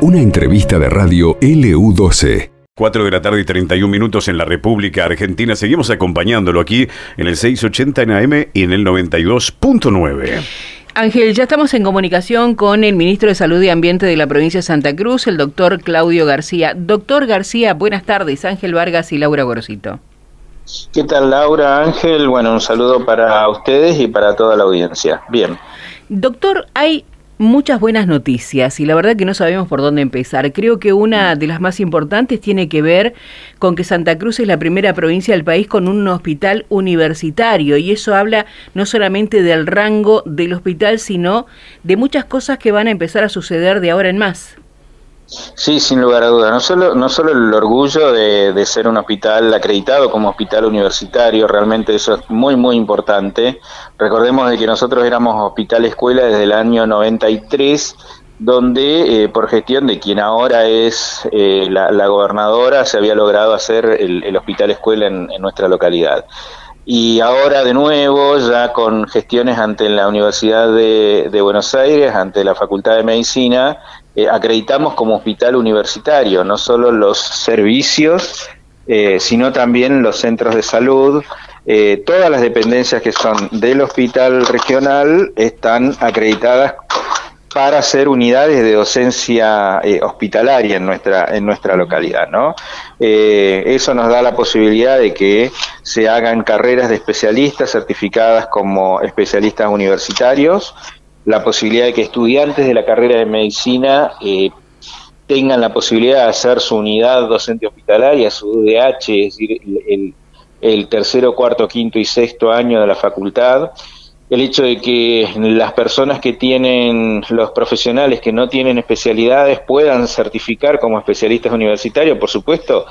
Una entrevista de radio LU12. 4 de la tarde y 31 minutos en la República Argentina. Seguimos acompañándolo aquí en el 680 en AM y en el 92.9. Ángel, ya estamos en comunicación con el ministro de Salud y Ambiente de la provincia de Santa Cruz, el doctor Claudio García. Doctor García, buenas tardes. Ángel Vargas y Laura Gorosito. ¿Qué tal Laura, Ángel? Bueno, un saludo para ustedes y para toda la audiencia. Bien. Doctor, hay muchas buenas noticias y la verdad que no sabemos por dónde empezar. Creo que una de las más importantes tiene que ver con que Santa Cruz es la primera provincia del país con un hospital universitario y eso habla no solamente del rango del hospital, sino de muchas cosas que van a empezar a suceder de ahora en más. Sí, sin lugar a dudas. No solo, no solo el orgullo de, ser un hospital acreditado como hospital universitario, realmente eso es muy, muy importante. Recordemos de que nosotros éramos hospital escuela desde el año 93, donde eh, por gestión de quien ahora es eh, la, gobernadora se había logrado hacer el, hospital escuela en, nuestra localidad y ahora de nuevo ya con gestiones ante la Universidad de, de, Buenos Aires, ante la Facultad de Medicina eh, acreditamos como hospital universitario, no solo los servicios, eh, sino también los centros de salud. Eh, todas las dependencias que son del hospital regional están acreditadas para ser unidades de docencia hospitalaria en nuestra en nuestra localidad, ¿no? eso nos da la posibilidad de que se hagan carreras de especialistas certificadas como especialistas universitarios la posibilidad de que estudiantes de la carrera de medicina eh, tengan la posibilidad de hacer su unidad docente hospitalaria, su UDH, es decir, el, tercero, cuarto, quinto y sexto año de la facultad. El hecho de que las personas que tienen, los profesionales que no tienen especialidades puedan certificar como especialistas universitarios, por supuesto,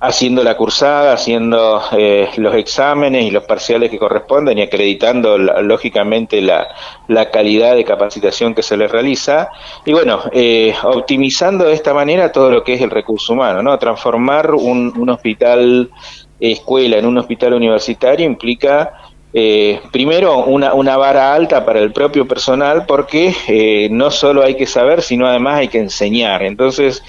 haciendo la cursada, haciendo eh, los exámenes y los parciales que corresponden y acreditando lógicamente la, la, calidad de capacitación que se les realiza y bueno, eh, optimizando de esta manera todo lo que es el recurso humano, ¿no? Transformar un, un hospital escuela en un hospital universitario implica eh, primero, una, una, vara alta para el propio personal porque eh, no solo hay que saber, sino además hay que enseñar. Entonces,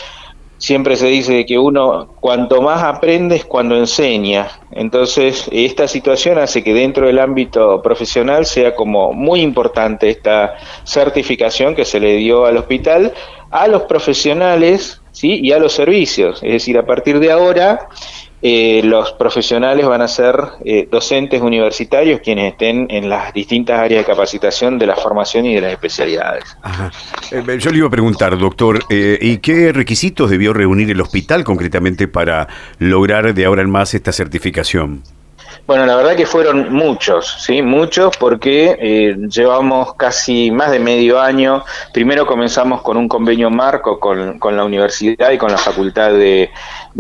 siempre se dice que uno cuanto más aprende es cuando enseña. Entonces, esta situación hace que dentro del ámbito profesional sea como muy importante esta certificación que se le dio al hospital a los profesionales ¿sí? y a los servicios. Es decir, a partir de ahora eh, los profesionales van a ser eh, docentes universitarios quienes estén en las distintas áreas de capacitación de la formación y de las especialidades. Eh, yo le iba a preguntar, doctor, ¿y qué requisitos debió reunir el hospital concretamente para lograr de ahora en más esta certificación? Bueno, la verdad que fueron muchos, sí, muchos, porque eh, llevamos casi más de medio año. Primero comenzamos con un convenio marco con, con la universidad y con la Facultad de,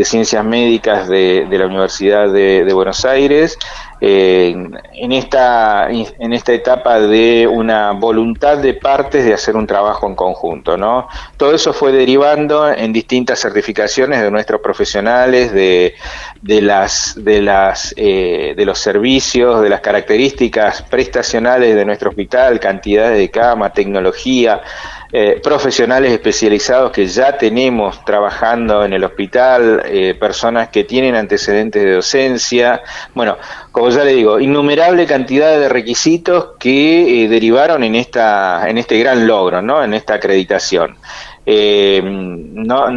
Ciencias Médicas de, la Universidad de, de Buenos Aires en, esta, en esta etapa de una voluntad de partes de hacer un trabajo en conjunto. ¿no? Todo eso fue derivando en distintas certificaciones de nuestros profesionales, de, de, las, de, las, eh, de los servicios, de las características prestacionales de nuestro hospital, cantidades de cama, tecnología, eh, profesionales especializados que ya tenemos trabajando en el hospital, eh, personas que tienen antecedentes de docencia, bueno, como ya le digo, innumerable cantidad de requisitos que eh, derivaron en esta, en este gran logro, ¿no? En esta acreditación. no,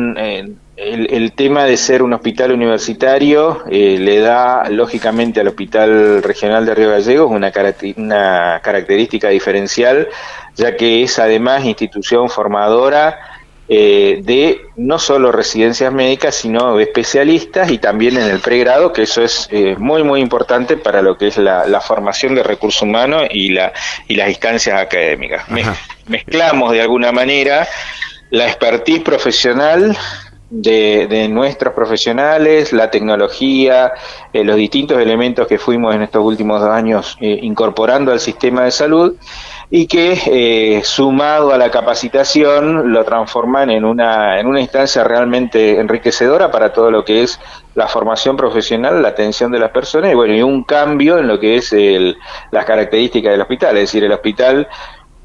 el, tema de ser un hospital universitario le da lógicamente al Hospital Regional de Río Gallegos una, una característica diferencial ya que es además institución formadora eh, de no solo residencias médicas, sino de especialistas y también en el pregrado, que eso es eh, muy, muy importante para lo que es la, formación de recursos humanos y, la, y las instancias académicas. mezclamos de alguna manera la expertise profesional de, nuestros profesionales, la tecnología, eh, los distintos elementos que fuimos en estos últimos dos años incorporando al sistema de salud y que eh, sumado a la capacitación lo transforman en una, en una instancia realmente enriquecedora para todo lo que es la formación profesional, la atención de las personas y bueno, y un cambio en lo que es el, las características del hospital, es decir, el hospital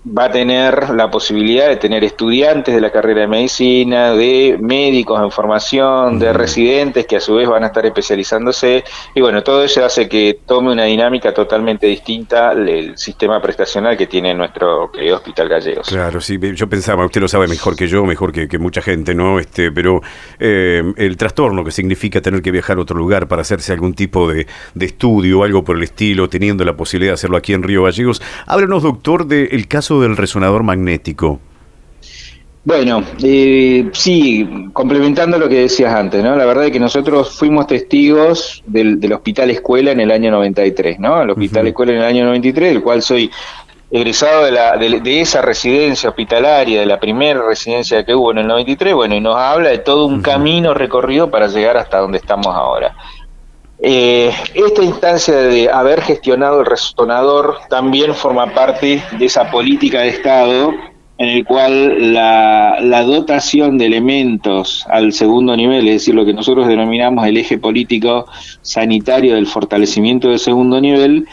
va a tener la posibilidad de tener estudiantes de la carrera de medicina, de médicos en formación, de residentes que a su vez van a estar especializándose y bueno, todo eso hace que tome una dinámica totalmente distinta el sistema prestacional que tiene nuestro querido Hospital Gallegos. Claro, sí, yo pensaba, usted lo sabe mejor que yo, mejor que, mucha gente, ¿no? Este, pero eh, el trastorno que significa tener que viajar a otro lugar para hacerse algún tipo de, de estudio o algo por el estilo, teniendo la posibilidad de hacerlo aquí en Río Gallegos. Háblanos, doctor, del caso del resonador magnético? Bueno, eh, sí, complementando lo que decías antes, ¿no? La verdad es que nosotros fuimos testigos del, Hospital Escuela en el año 93, ¿no? El Hospital Escuela en el año 93, del cual soy egresado de, la, de, esa residencia hospitalaria, de la primera residencia que hubo en el 93, bueno, y nos habla de todo un camino recorrido para llegar hasta donde estamos ahora. Eh, esta instancia de haber gestionado el resonador también forma parte de esa política de Estado en el cual la, dotación de elementos al segundo nivel, es decir, lo que nosotros denominamos el eje político sanitario del fortalecimiento del segundo nivel,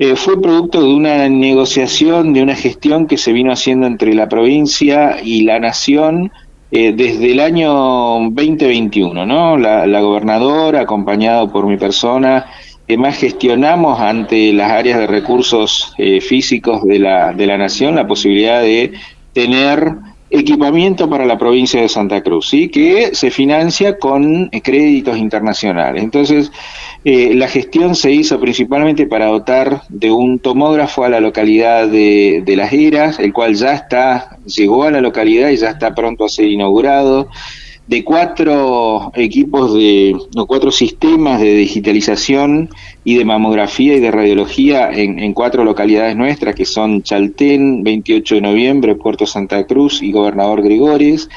eh, fue producto de una negociación, de una gestión que se vino haciendo entre la provincia y la nación eh, desde el año 2021, ¿no? La, gobernadora, acompañado por mi persona, que más gestionamos ante las áreas de recursos eh, físicos de la, de la nación la posibilidad de tener equipamiento para la provincia de Santa Cruz, ¿sí? que se financia con créditos internacionales. Entonces, eh, la gestión se hizo principalmente para dotar de un tomógrafo a la localidad de, de Las Heras, el cual ya está, llegó a la localidad y ya está pronto a ser inaugurado de cuatro equipos de, cuatro sistemas de digitalización y de mamografía y de radiología en, en, cuatro localidades nuestras, que son Chaltén, 28 de noviembre, Puerto Santa Cruz y Gobernador Gregores.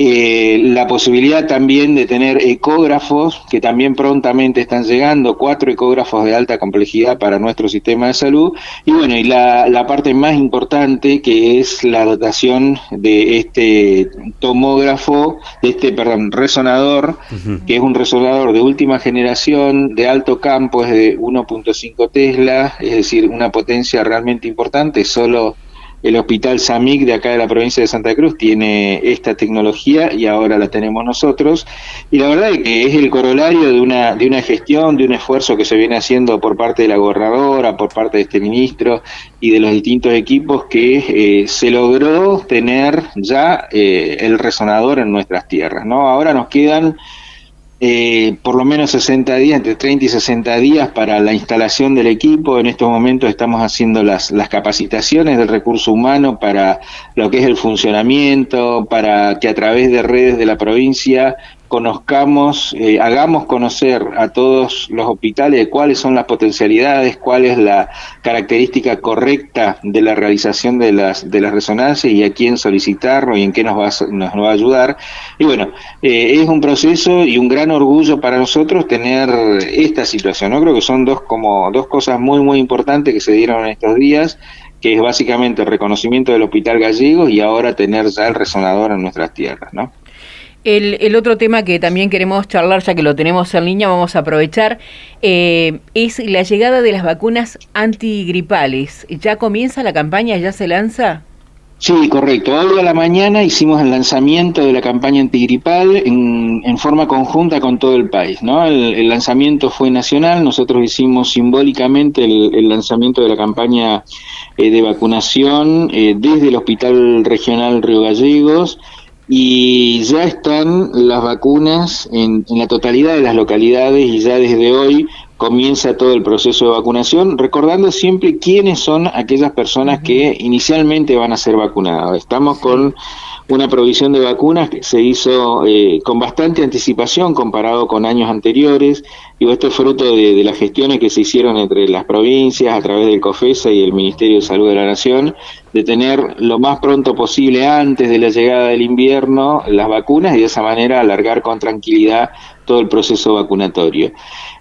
Eh, la posibilidad también de tener ecógrafos, que también prontamente están llegando, cuatro ecógrafos de alta complejidad para nuestro sistema de salud, y bueno, y la, parte más importante que es la dotación de este tomógrafo, de este, perdón, resonador, que es un resonador de última generación, de alto campo, es de 1.5 Tesla, es decir, una potencia realmente importante, solo el hospital SAMIC de acá de la provincia de Santa Cruz tiene esta tecnología y ahora la tenemos nosotros. Y la verdad es que es el corolario de una, de una gestión, de un esfuerzo que se viene haciendo por parte de la gobernadora, por parte de este ministro y de los distintos equipos que eh, se logró tener ya eh, el resonador en nuestras tierras. ¿no? Ahora nos quedan eh, por lo menos 60 días, entre 30 y 60 días para la instalación del equipo. En estos momentos estamos haciendo las, las capacitaciones del recurso humano para lo que es el funcionamiento, para que a través de redes de la provincia conozcamos, eh, hagamos conocer a todos los hospitales cuáles son las potencialidades, cuál es la característica correcta de la realización de las, de las resonancias y a quién solicitarlo y en qué nos va, a, nos va a ayudar. Y bueno, eh, es un proceso y un gran orgullo para nosotros tener esta situación. ¿no? Creo que son dos, como, dos cosas muy, muy importantes que se dieron en estos días que es básicamente el reconocimiento del Hospital Gallego y ahora tener ya el resonador en nuestras tierras, ¿no? El, otro tema que también queremos charlar, ya que lo tenemos en línea, vamos a aprovechar, eh, es la llegada de las vacunas antigripales. ¿Ya comienza la campaña? ¿Ya se lanza? Sí, correcto. Hoy a la mañana hicimos el lanzamiento de la campaña antigripal en, forma conjunta con todo el país. ¿no? El, lanzamiento fue nacional, nosotros hicimos simbólicamente el, lanzamiento de la campaña eh, de vacunación eh, desde el Hospital Regional Río Gallegos y ya están las vacunas en, la totalidad de las localidades y ya desde hoy comienza todo el proceso de vacunación, recordando siempre quiénes son aquellas personas que inicialmente van a ser vacunadas. Estamos con una provisión de vacunas que se hizo eh, con bastante anticipación comparado con años anteriores, y esto es fruto de, de, las gestiones que se hicieron entre las provincias a través del COFESA y el Ministerio de Salud de la Nación, de tener lo más pronto posible antes de la llegada del invierno las vacunas y de esa manera alargar con tranquilidad todo el proceso vacunatorio.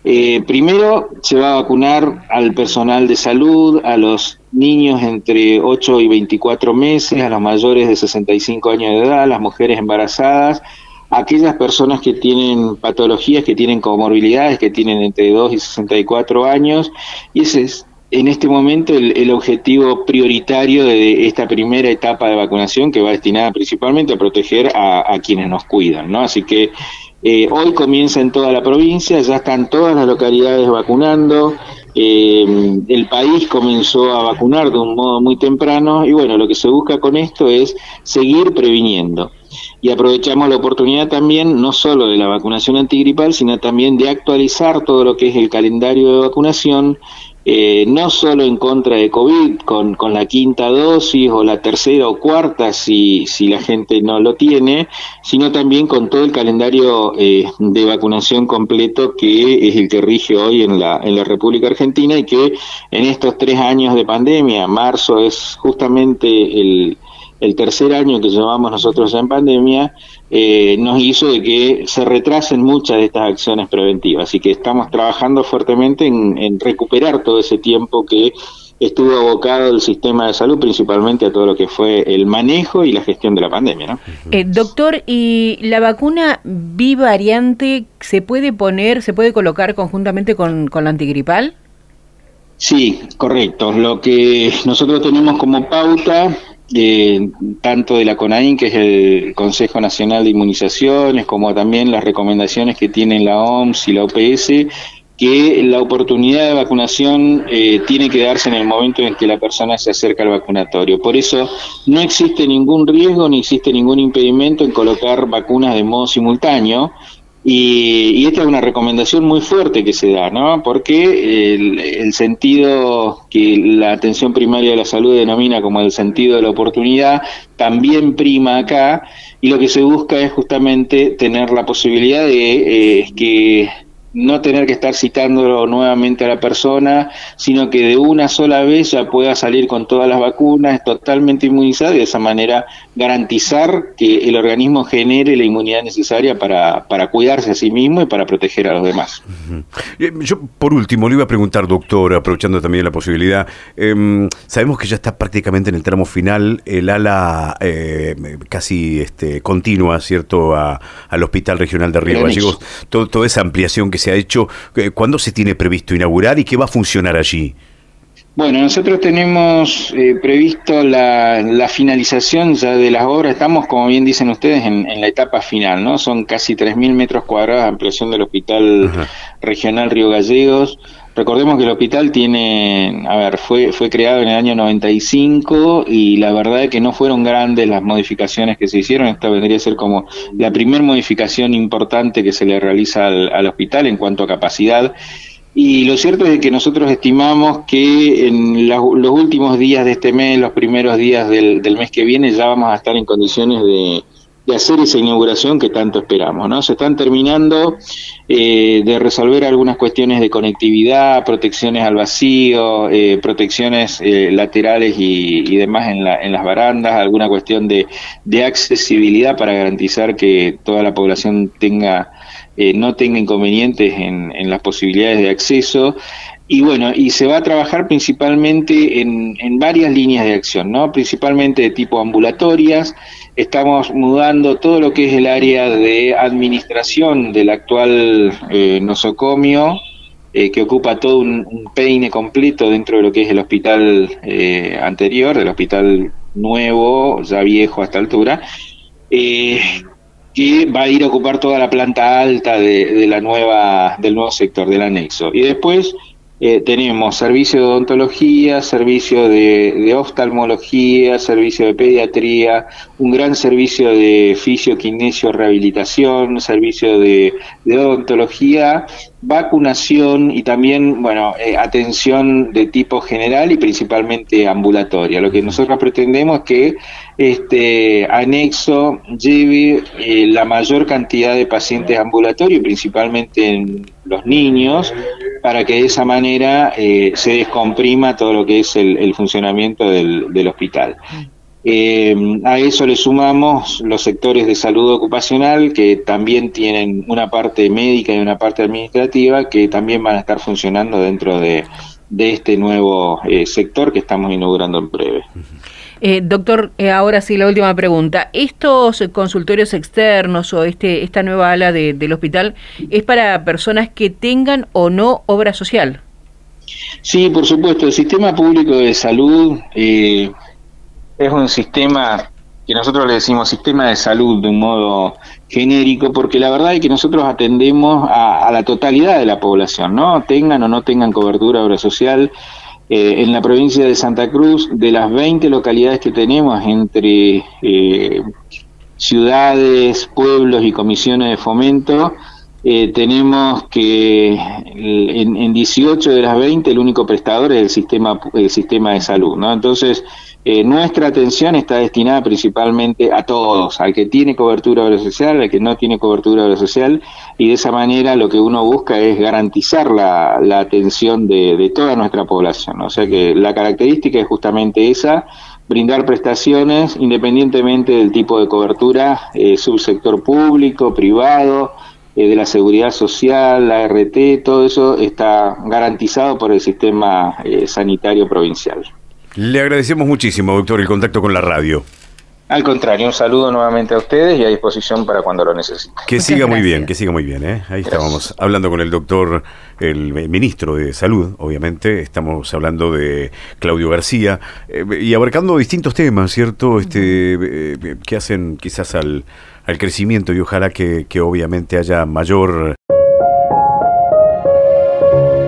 Eh, primero se va a vacunar al personal de salud, a los niños entre 8 y 24 meses, a los mayores de 65 años de edad, a las mujeres embarazadas, a aquellas personas que tienen patologías, que tienen comorbilidades, que tienen entre 2 y 64 años, y ese es en este momento el, objetivo prioritario de esta primera etapa de vacunación que va destinada principalmente a proteger a, quienes nos cuidan, ¿no? Así que eh, hoy comienza en toda la provincia, ya están todas las localidades vacunando, eh, el país comenzó a vacunar de un modo muy temprano y bueno, lo que se busca con esto es seguir previniendo. Y aprovechamos la oportunidad también no solo de la vacunación antigripal, sino también de actualizar todo lo que es el calendario de vacunación eh, no solo en contra de COVID, con, con, la quinta dosis o la tercera o cuarta si, si la gente no lo tiene, sino también con todo el calendario eh, de vacunación completo que es el que rige hoy en la, en la República Argentina y que en estos tres años de pandemia, marzo es justamente el, el tercer año que llevamos nosotros en pandemia, eh, nos hizo de que se retrasen muchas de estas acciones preventivas. Así que estamos trabajando fuertemente en, recuperar todo ese tiempo que estuvo abocado el sistema de salud, principalmente a todo lo que fue el manejo y la gestión de la pandemia. ¿no? Eh, doctor, ¿y la vacuna bivariante se puede poner, se puede colocar conjuntamente con, con la antigripal? Sí, correcto. Lo que nosotros tenemos como pauta eh, tanto de la CONAIN, que es el Consejo Nacional de Inmunizaciones, como también las recomendaciones que tienen la OMS y la OPS, que la oportunidad de vacunación eh, tiene que darse en el momento en que la persona se acerca al vacunatorio. Por eso no existe ningún riesgo ni existe ningún impedimento en colocar vacunas de modo simultáneo, y, esta es una recomendación muy fuerte que se da, ¿no? Porque el, sentido que la atención primaria de la salud denomina como el sentido de la oportunidad también prima acá y lo que se busca es justamente tener la posibilidad de eh, que no tener que estar citándolo nuevamente a la persona, sino que de una sola vez ya pueda salir con todas las vacunas, totalmente inmunizado y de esa manera garantizar que el organismo genere la inmunidad necesaria para, para cuidarse a sí mismo y para proteger a los demás. Eh, yo, por último, le iba a preguntar, doctor, aprovechando también la posibilidad, em, sabemos que ya está prácticamente en el tramo final el ala eh, casi este, continua, ¿cierto?, al Hospital Regional de Río Gallegos, toda esa ampliación que se ha hecho, eh, ¿cuándo se tiene previsto inaugurar y qué va a funcionar allí? Bueno, nosotros tenemos eh, previsto la, finalización ya de las obras, estamos, como bien dicen ustedes, en, la etapa final, ¿no? Son casi 3.000 metros cuadrados de ampliación del Hospital Regional Río Gallegos. Recordemos que el hospital tiene, a ver, fue, fue creado en el año 95 y la verdad es que no fueron grandes las modificaciones que se hicieron. Esta vendría a ser como la primera modificación importante que se le realiza al, hospital en cuanto a capacidad. Y lo cierto es que nosotros estimamos que en los últimos días de este mes, los primeros días del, del mes que viene, ya vamos a estar en condiciones de, de hacer esa inauguración que tanto esperamos. ¿no? Se están terminando eh, de resolver algunas cuestiones de conectividad, protecciones al vacío, eh, protecciones eh, laterales y, demás en, la, en, las barandas, alguna cuestión de, de, accesibilidad para garantizar que toda la población tenga no tenga inconvenientes en, las posibilidades de acceso. Y bueno, y se va a trabajar principalmente en, varias líneas de acción, ¿no? Principalmente de tipo ambulatorias, estamos mudando todo lo que es el área de administración del actual eh, nosocomio, eh, que ocupa todo un, peine completo dentro de lo que es el hospital eh, anterior, del hospital nuevo, ya viejo a esta altura, eh, que va a ir a ocupar toda la planta alta de, de, la nueva, del nuevo sector, del anexo. Y después eh, tenemos servicio de odontología, servicio de, oftalmología, servicio de pediatría, un gran servicio de fisioquinesio rehabilitación, servicio de, odontología, vacunación y también, bueno, eh, atención de tipo general y principalmente ambulatoria. Lo que nosotros pretendemos es que este anexo lleve eh, la mayor cantidad de pacientes ambulatorios, principalmente en los niños, para que de esa manera eh, se descomprima todo lo que es el, funcionamiento del, hospital. Eh, a eso le sumamos los sectores de salud ocupacional que también tienen una parte médica y una parte administrativa que también van a estar funcionando dentro de, este nuevo eh, sector que estamos inaugurando en breve. Eh, doctor, eh, ahora sí la última pregunta. ¿Estos consultorios externos o este esta nueva ala del hospital es para personas que tengan o no obra social? Sí, por supuesto, el sistema público de salud eh, es un sistema que nosotros le decimos sistema de salud de un modo genérico, porque la verdad es que nosotros atendemos a, la totalidad de la población, ¿no? Tengan o no tengan cobertura obra social. Eh, en la provincia de Santa Cruz, de las 20 localidades que tenemos entre eh, ciudades, pueblos y comisiones de fomento, eh, tenemos que en, en, 18 de las 20 el único prestador es el sistema, el sistema de salud, ¿no? Entonces, eh, nuestra atención está destinada principalmente a todos, al que tiene cobertura social, al que no tiene cobertura social, y de esa manera lo que uno busca es garantizar la, atención de, toda nuestra población. O sea que la característica es justamente esa, brindar prestaciones independientemente del tipo de cobertura, eh, subsector público, privado, eh, de la seguridad social, la RT, todo eso está garantizado por el sistema sanitario provincial. Le agradecemos muchísimo, doctor, el contacto con la radio. Al contrario, un saludo nuevamente a ustedes y a disposición para cuando lo necesiten. Que siga muy bien, que siga muy bien. ¿eh? Ahí estábamos hablando con el doctor, el ministro de Salud, obviamente. Estamos hablando de Claudio García eh, y abarcando distintos temas, ¿cierto? Este, eh, que hacen quizás al, al crecimiento y ojalá que, que obviamente haya mayor